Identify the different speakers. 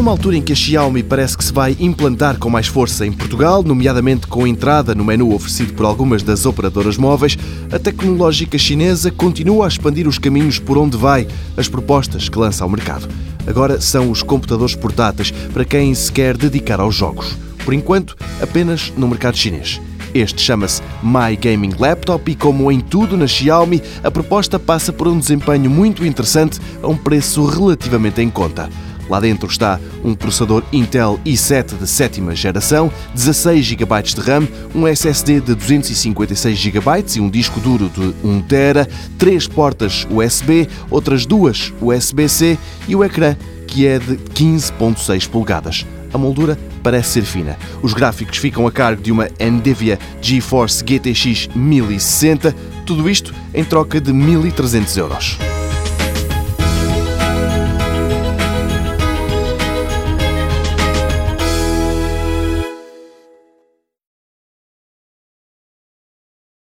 Speaker 1: numa altura em que a Xiaomi parece que se vai implantar com mais força em Portugal, nomeadamente com entrada no menu oferecido por algumas das operadoras móveis, a tecnológica chinesa continua a expandir os caminhos por onde vai as propostas que lança ao mercado. Agora são os computadores portáteis para quem se quer dedicar aos jogos. Por enquanto, apenas no mercado chinês. Este chama-se My Gaming Laptop e, como em tudo na Xiaomi, a proposta passa por um desempenho muito interessante a um preço relativamente em conta. Lá dentro está um processador Intel i7 de sétima geração, 16 GB de RAM, um SSD de 256 GB e um disco duro de 1 TB, três portas USB, outras duas USB-C e o ecrã que é de 15.6 polegadas. A moldura parece ser fina. Os gráficos ficam a cargo de uma Nvidia GeForce GTX 1060, tudo isto em troca de 1.300 euros.